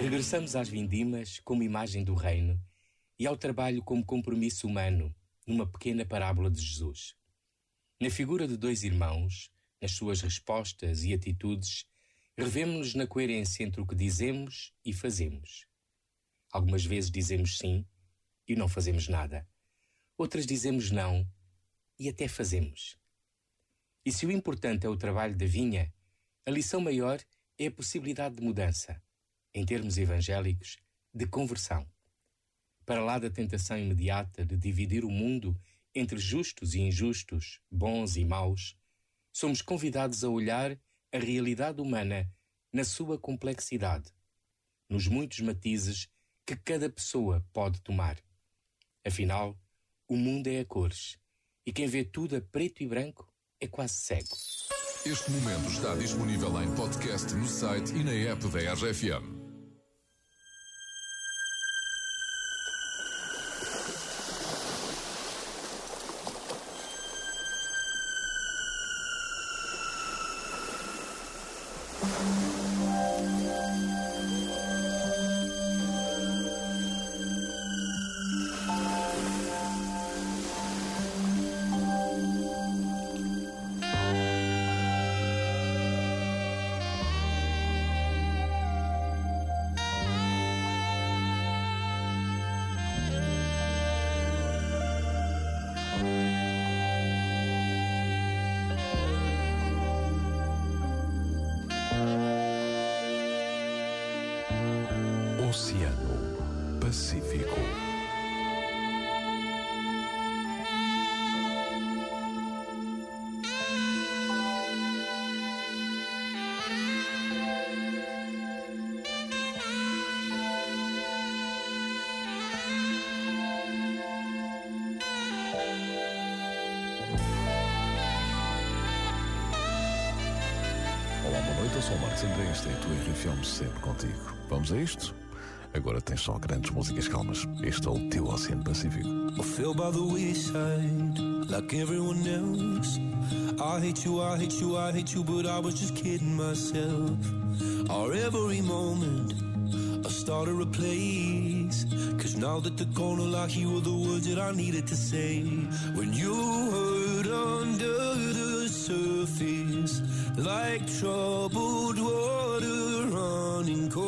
Regressamos às vindimas como imagem do reino e ao trabalho como compromisso humano numa pequena parábola de Jesus. Na figura de dois irmãos, nas suas respostas e atitudes, revemos-nos na coerência entre o que dizemos e fazemos. Algumas vezes dizemos sim e não fazemos nada. Outras dizemos não e até fazemos. E se o importante é o trabalho da vinha, a lição maior é a possibilidade de mudança, em termos evangélicos, de conversão. Para lá da tentação imediata de dividir o mundo entre justos e injustos, bons e maus, somos convidados a olhar a realidade humana na sua complexidade, nos muitos matizes que cada pessoa pode tomar. Afinal, o mundo é a cores, e quem vê tudo a preto e branco é quase cego. Este momento está disponível em podcast no site e na app da RFM. Pacífico. Olá, boa noite, eu sou o Marcos André, esta é a tua sempre contigo. Vamos a isto? Agora tens só grandes músicas calmas. Este é o teu Oceano Pacífico. I feel by the wayside, like everyone else. I hate you, I hate you, I hate you, but I was just kidding myself. Our every moment, I started a place. Cause now that they're gonna like you were the words that I needed to say. When you hurt under the surface, like troubled water running cold.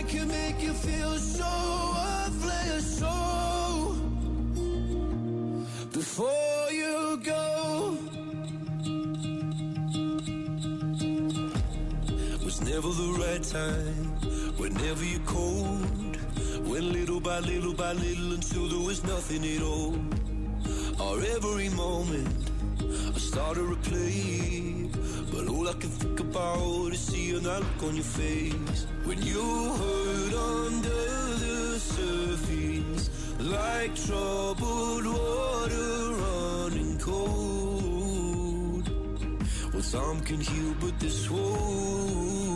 Your can make you feel so worthless. So before you go, was never the right time. Whenever you're cold, went little by little by little until there was nothing at all. Or every moment I started to play. But all I can think about is seeing that look on your face. When you hurt under the surface, like troubled water running cold. Well, some can heal, but this won't.